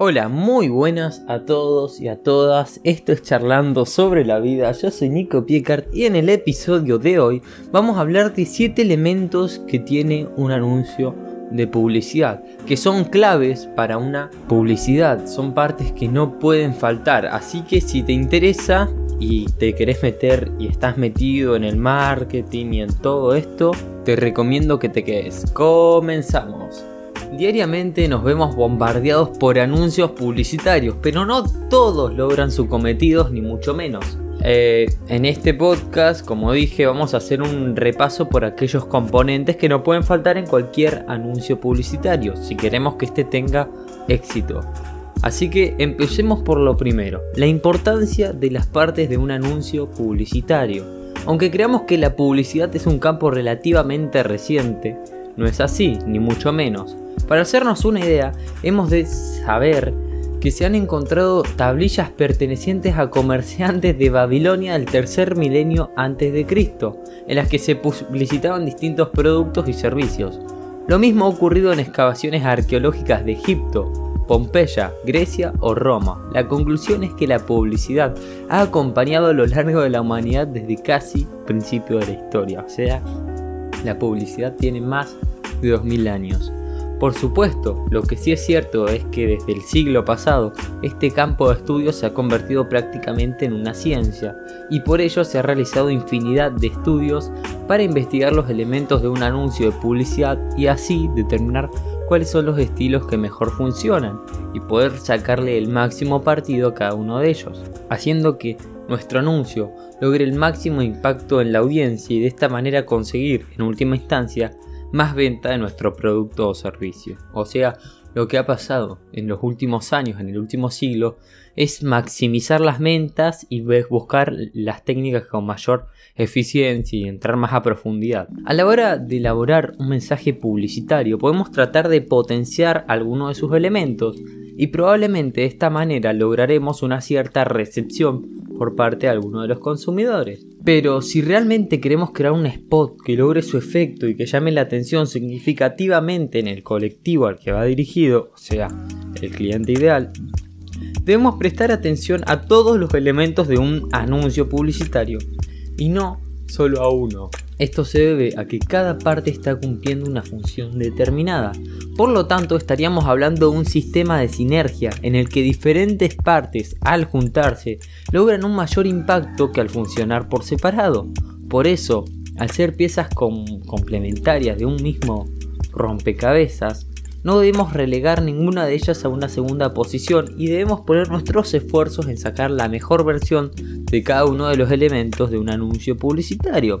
Hola, muy buenas a todos y a todas. Esto es Charlando sobre la vida. Yo soy Nico Piecart y en el episodio de hoy vamos a hablar de 7 elementos que tiene un anuncio de publicidad, que son claves para una publicidad, son partes que no pueden faltar. Así que si te interesa y te querés meter y estás metido en el marketing y en todo esto, te recomiendo que te quedes. Comenzamos. Diariamente nos vemos bombardeados por anuncios publicitarios, pero no todos logran su cometido, ni mucho menos. Eh, en este podcast, como dije, vamos a hacer un repaso por aquellos componentes que no pueden faltar en cualquier anuncio publicitario, si queremos que este tenga éxito. Así que empecemos por lo primero, la importancia de las partes de un anuncio publicitario. Aunque creamos que la publicidad es un campo relativamente reciente, no es así, ni mucho menos. Para hacernos una idea, hemos de saber que se han encontrado tablillas pertenecientes a comerciantes de Babilonia del tercer milenio antes de Cristo, en las que se publicitaban distintos productos y servicios. Lo mismo ha ocurrido en excavaciones arqueológicas de Egipto, Pompeya, Grecia o Roma. La conclusión es que la publicidad ha acompañado a lo largo de la humanidad desde casi principio de la historia, o sea, la publicidad tiene más de 2000 años. Por supuesto, lo que sí es cierto es que desde el siglo pasado este campo de estudio se ha convertido prácticamente en una ciencia y por ello se ha realizado infinidad de estudios para investigar los elementos de un anuncio de publicidad y así determinar cuáles son los estilos que mejor funcionan y poder sacarle el máximo partido a cada uno de ellos, haciendo que nuestro anuncio logre el máximo impacto en la audiencia y de esta manera conseguir, en última instancia, más venta de nuestro producto o servicio. O sea, lo que ha pasado en los últimos años, en el último siglo, es maximizar las ventas y buscar las técnicas con mayor eficiencia y entrar más a profundidad. A la hora de elaborar un mensaje publicitario podemos tratar de potenciar alguno de sus elementos y probablemente de esta manera lograremos una cierta recepción por parte de alguno de los consumidores. Pero si realmente queremos crear un spot que logre su efecto y que llame la atención significativamente en el colectivo al que va dirigido, o sea, el cliente ideal, debemos prestar atención a todos los elementos de un anuncio publicitario y no solo a uno. Esto se debe a que cada parte está cumpliendo una función determinada. Por lo tanto, estaríamos hablando de un sistema de sinergia en el que diferentes partes, al juntarse, logran un mayor impacto que al funcionar por separado. Por eso, al ser piezas complementarias de un mismo rompecabezas, no debemos relegar ninguna de ellas a una segunda posición y debemos poner nuestros esfuerzos en sacar la mejor versión de cada uno de los elementos de un anuncio publicitario.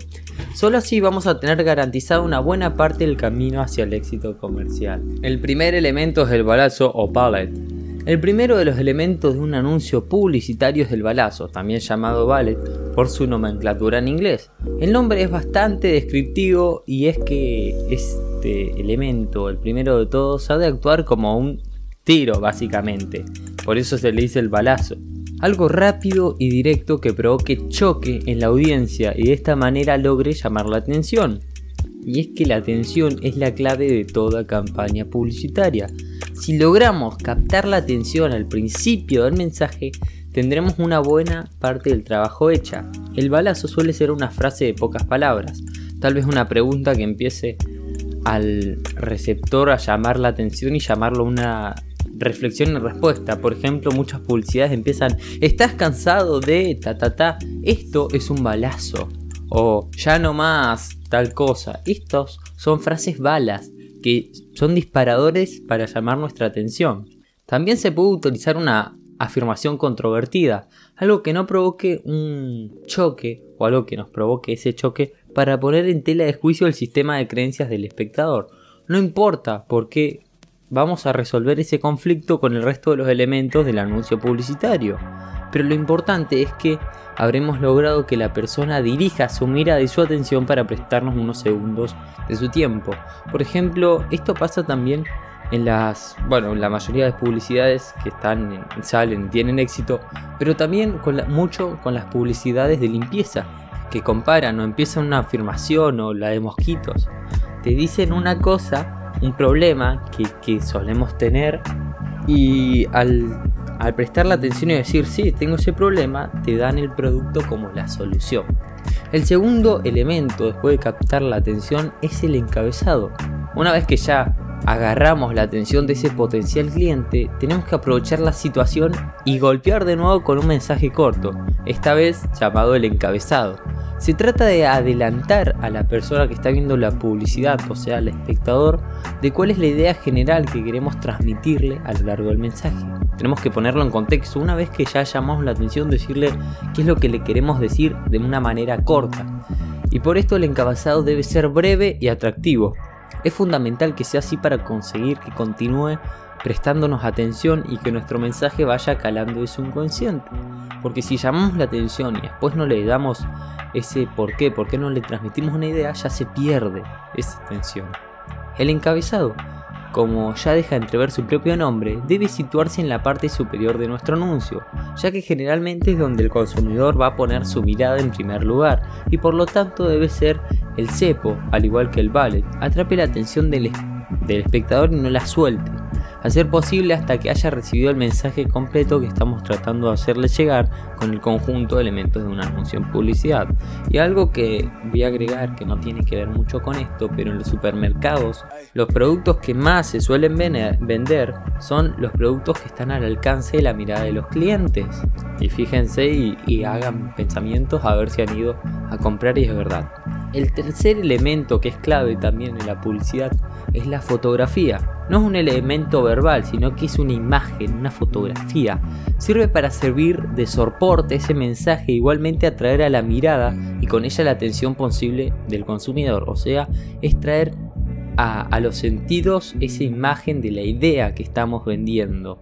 Solo así vamos a tener garantizada una buena parte del camino hacia el éxito comercial. El primer elemento es el balazo o pallet. El primero de los elementos de un anuncio publicitario es el balazo, también llamado ballet por su nomenclatura en inglés. El nombre es bastante descriptivo y es que este elemento, el primero de todos, ha de actuar como un tiro básicamente. Por eso se le dice el balazo. Algo rápido y directo que provoque choque en la audiencia y de esta manera logre llamar la atención. Y es que la atención es la clave de toda campaña publicitaria. Si logramos captar la atención al principio del mensaje, tendremos una buena parte del trabajo hecha. El balazo suele ser una frase de pocas palabras, tal vez una pregunta que empiece al receptor a llamar la atención y llamarlo una reflexión y respuesta. Por ejemplo, muchas publicidades empiezan, ¿estás cansado de ta ta ta? Esto es un balazo. O ya no más tal cosa. Estos son frases balas que son disparadores para llamar nuestra atención. También se puede utilizar una afirmación controvertida, algo que no provoque un choque o algo que nos provoque ese choque para poner en tela de juicio el sistema de creencias del espectador. No importa porque vamos a resolver ese conflicto con el resto de los elementos del anuncio publicitario. Pero lo importante es que habremos logrado que la persona dirija su mirada y su atención para prestarnos unos segundos de su tiempo. Por ejemplo, esto pasa también en las, bueno, la mayoría de publicidades que están, salen, tienen éxito, pero también mucho con las publicidades de limpieza, que comparan o empiezan una afirmación o la de mosquitos. Te dicen una cosa, un problema que, que solemos tener Y al, al prestar la atención y decir, sí, tengo ese problema, te dan el producto como la solución. El segundo elemento después de captar la atención es el encabezado. Una vez que ya agarramos la atención de ese potencial cliente, tenemos que aprovechar la situación y golpear de nuevo con un mensaje corto, esta vez llamado el encabezado. Se trata de adelantar a la persona que está viendo la publicidad, o sea, al espectador, de cuál es la idea general que queremos transmitirle a lo largo del mensaje. Tenemos que ponerlo en contexto, una vez que ya llamamos la atención, decirle qué es lo que le queremos decir de una manera corta. Y por esto el encabezado debe ser breve y atractivo, es fundamental que sea así para conseguir que continúe prestándonos atención y que nuestro mensaje vaya calando en su inconsciente. Porque si llamamos la atención y después no le damos ese por qué, por qué no le transmitimos una idea, ya se pierde esa atención. El encabezado como ya deja entrever su propio nombre, debe situarse en la parte superior de nuestro anuncio, ya que generalmente es donde el consumidor va a poner su mirada en primer lugar y por lo tanto debe ser el cepo, al igual que el ballet, atrape la atención del, espectador y no la suelte a ser posible hasta que haya recibido el mensaje completo que estamos tratando de hacerle llegar con el conjunto de elementos de una anuncio publicidad. Y algo que voy a agregar que no tiene que ver mucho con esto, pero en los supermercados los productos que más se suelen vender son los productos que están al alcance de la mirada de los clientes. Y fíjense y hagan pensamientos a ver si han ido a comprar y es verdad. El tercer elemento que es clave también en la publicidad es la fotografía. No es un elemento verbal, sino que es una imagen, una fotografía. Sirve para servir de soporte ese mensaje, igualmente atraer a la mirada y con ella la atención posible del consumidor. O sea, es traer a, a los sentidos esa imagen de la idea que estamos vendiendo.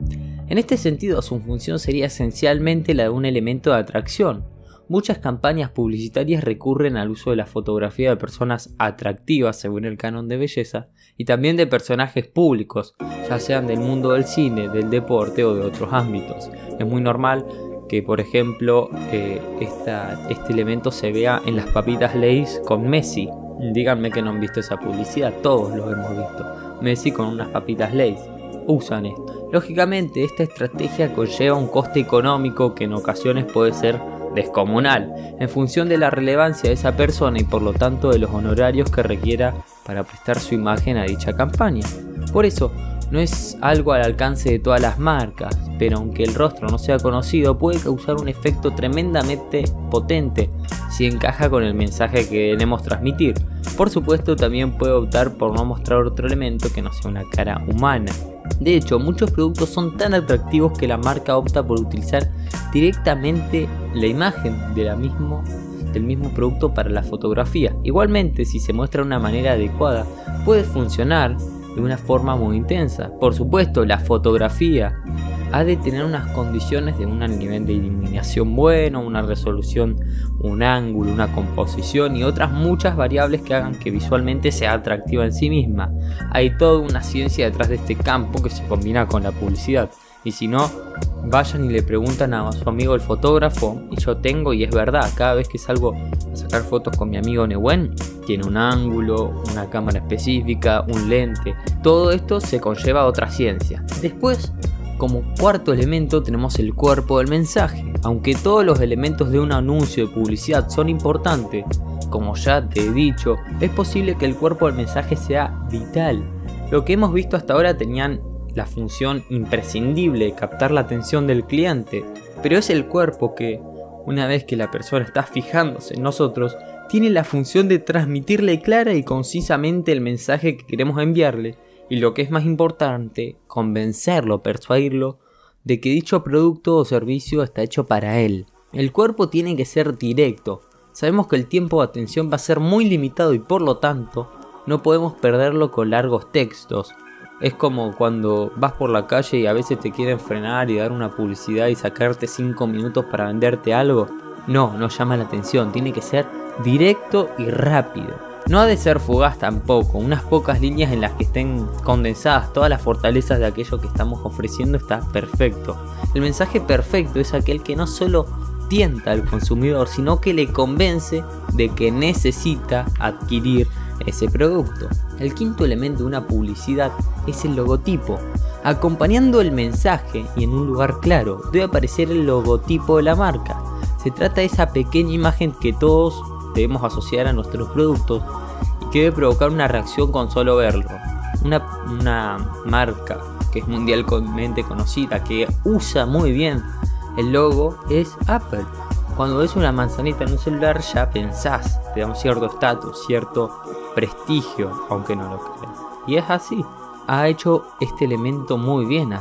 En este sentido, su función sería esencialmente la de un elemento de atracción Muchas campañas publicitarias recurren al uso de la fotografía de personas atractivas según el canon de belleza y también de personajes públicos, ya sean del mundo del cine, del deporte o de otros ámbitos. Es muy normal que, por ejemplo, eh, este elemento se vea en las papitas Lay's con Messi. Díganme que no han visto esa publicidad, todos lo hemos visto. Messi con unas papitas Lay's. Usan esto. Lógicamente, esta estrategia conlleva un coste económico que en ocasiones puede ser descomunal, en función de la relevancia de esa persona y por lo tanto de los honorarios que requiera para prestar su imagen a dicha campaña. Por eso, no es algo al alcance de todas las marcas, pero aunque el rostro no sea conocido, puede causar un efecto tremendamente potente si encaja con el mensaje que queremos transmitir. Por supuesto, también puede optar por no mostrar otro elemento que no sea una cara humana. De hecho, muchos productos son tan atractivos que la marca opta por utilizar directamente la imagen del mismo producto para la fotografía. Igualmente, si se muestra de una manera adecuada, puede funcionar de una forma muy intensa. Por supuesto, la fotografía ha de tener unas condiciones de un nivel de iluminación bueno, una resolución, un ángulo, una composición y otras muchas variables que hagan que visualmente sea atractiva en sí misma. Hay toda una ciencia detrás de este campo que se combina con la publicidad. Y si no, vayan y le preguntan a su amigo el fotógrafo. Y yo tengo, y es verdad, cada vez que salgo a sacar fotos con mi amigo Newen, tiene un ángulo, una cámara específica, un lente. Todo esto se conlleva a otra ciencia. Después, como cuarto elemento tenemos el cuerpo del mensaje. Aunque todos los elementos de un anuncio de publicidad son importantes, como ya te he dicho, es posible que el cuerpo del mensaje sea vital. Lo que hemos visto hasta ahora tenían la función imprescindible de captar la atención del cliente, pero es el cuerpo que, una vez que la persona está fijándose en nosotros, tiene la función de transmitirle clara y concisamente el mensaje que queremos enviarle, y lo que es más importante, convencerlo, persuadirlo de que dicho producto o servicio está hecho para él. El cuerpo tiene que ser directo. Sabemos que el tiempo de atención va a ser muy limitado y por lo tanto no podemos perderlo con largos textos, es como cuando vas por la calle y a veces te quieren frenar y dar una publicidad y sacarte 5 minutos para venderte algo. No, no llama la atención, tiene que ser directo y rápido. No ha de ser fugaz tampoco, unas pocas líneas en las que estén condensadas todas las fortalezas de aquello que estamos ofreciendo está perfecto. El mensaje perfecto es aquel que no solo tienta al consumidor, sino que le convence de que necesita adquirir ese producto. El quinto elemento de una publicidad es el logotipo. Acompañando el mensaje y en un lugar claro debe aparecer el logotipo de la marca. Se trata de esa pequeña imagen que todos debemos asociar a nuestros productos y que debe provocar una reacción con solo verlo. Una, una marca que es mundialmente conocida, que usa muy bien el logo, es Apple. Cuando ves una manzanita en un celular ya pensás, te da un cierto estatus, cierto prestigio, aunque no lo creas. Y es así ha hecho este elemento muy bien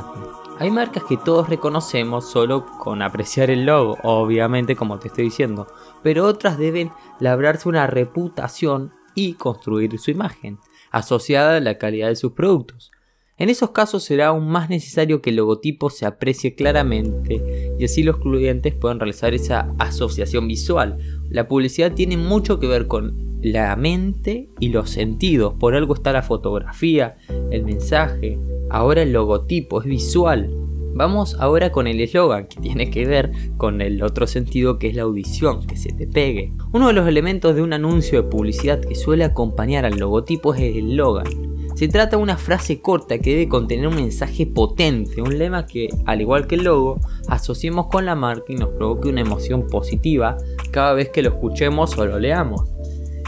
Hay marcas que todos reconocemos solo con apreciar el logo, obviamente como te estoy diciendo, pero otras deben labrarse una reputación y construir su imagen, asociada a la calidad de sus productos. En esos casos será aún más necesario que el logotipo se aprecie claramente y así los clientes puedan realizar esa asociación visual. La publicidad tiene mucho que ver con la mente y los sentidos. Por algo está la fotografía, el mensaje, ahora el logotipo, es visual. Vamos ahora con el eslogan, que tiene que ver con el otro sentido que es la audición, que se te pegue. Uno de los elementos de un anuncio de publicidad que suele acompañar al logotipo es el eslogan. Se trata de una frase corta que debe contener un mensaje potente, un lema que, al igual que el logo, asociemos con la marca y nos provoque una emoción positiva cada vez que lo escuchemos o lo leamos.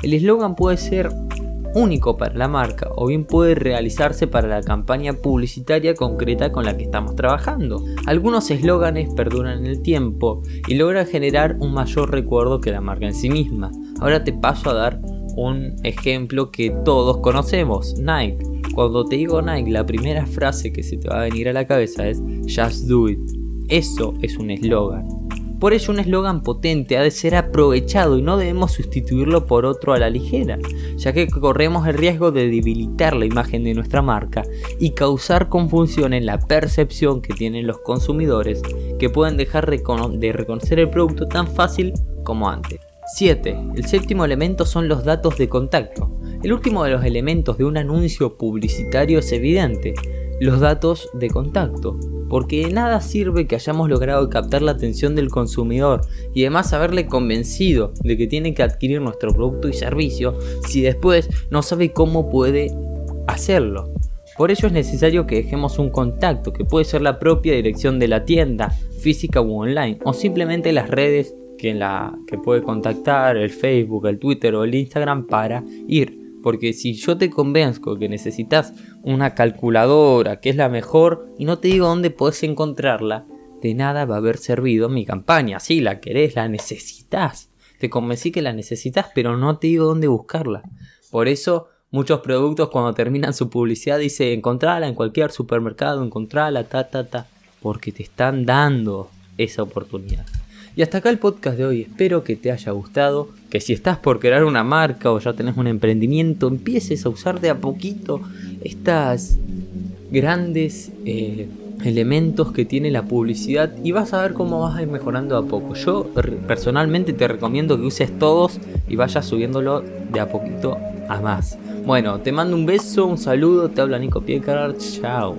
El eslogan puede ser único para la marca o bien puede realizarse para la campaña publicitaria concreta con la que estamos trabajando. Algunos eslóganes perduran en el tiempo y logran generar un mayor recuerdo que la marca en sí misma. Ahora te paso a dar un ejemplo que todos conocemos, Nike. Cuando te digo Nike, la primera frase que se te va a venir a la cabeza es Just Do It. Eso es un eslogan. Por ello un eslogan potente ha de ser aprovechado y no debemos sustituirlo por otro a la ligera, ya que corremos el riesgo de debilitar la imagen de nuestra marca y causar confusión en la percepción que tienen los consumidores que pueden dejar de reconocer el producto tan fácil como antes. 7. El séptimo elemento son los datos de contacto. El último de los elementos de un anuncio publicitario es evidente, los datos de contacto porque de nada sirve que hayamos logrado captar la atención del consumidor y además haberle convencido de que tiene que adquirir nuestro producto y servicio si después no sabe cómo puede hacerlo. Por ello es necesario que dejemos un contacto que puede ser la propia dirección de la tienda, física u online, o simplemente las redes la, que puede contactar, el Facebook, el Twitter o el Instagram para ir porque si yo te convenzco que necesitas una calculadora que es la mejor y no te digo dónde puedes encontrarla, de nada va a haber servido mi campaña. Sí, la querés, la necesitas. Te convencí que la necesitas, pero no te digo dónde buscarla. Por eso muchos productos cuando terminan su publicidad dice encontrala en cualquier supermercado, encontrala, ta, ta, ta. Porque te están dando esa oportunidad. Y hasta acá el podcast de hoy, espero que te haya gustado, que si estás por crear una marca o ya tenés un emprendimiento, empieces a usar de a poquito estas grandes eh, elementos que tiene la publicidad y vas a ver cómo vas a ir mejorando a poco. Yo personalmente te recomiendo que uses todos y vayas subiéndolo de a poquito a más. Bueno, te mando un beso, un saludo, te habla Nico Piecar, chao.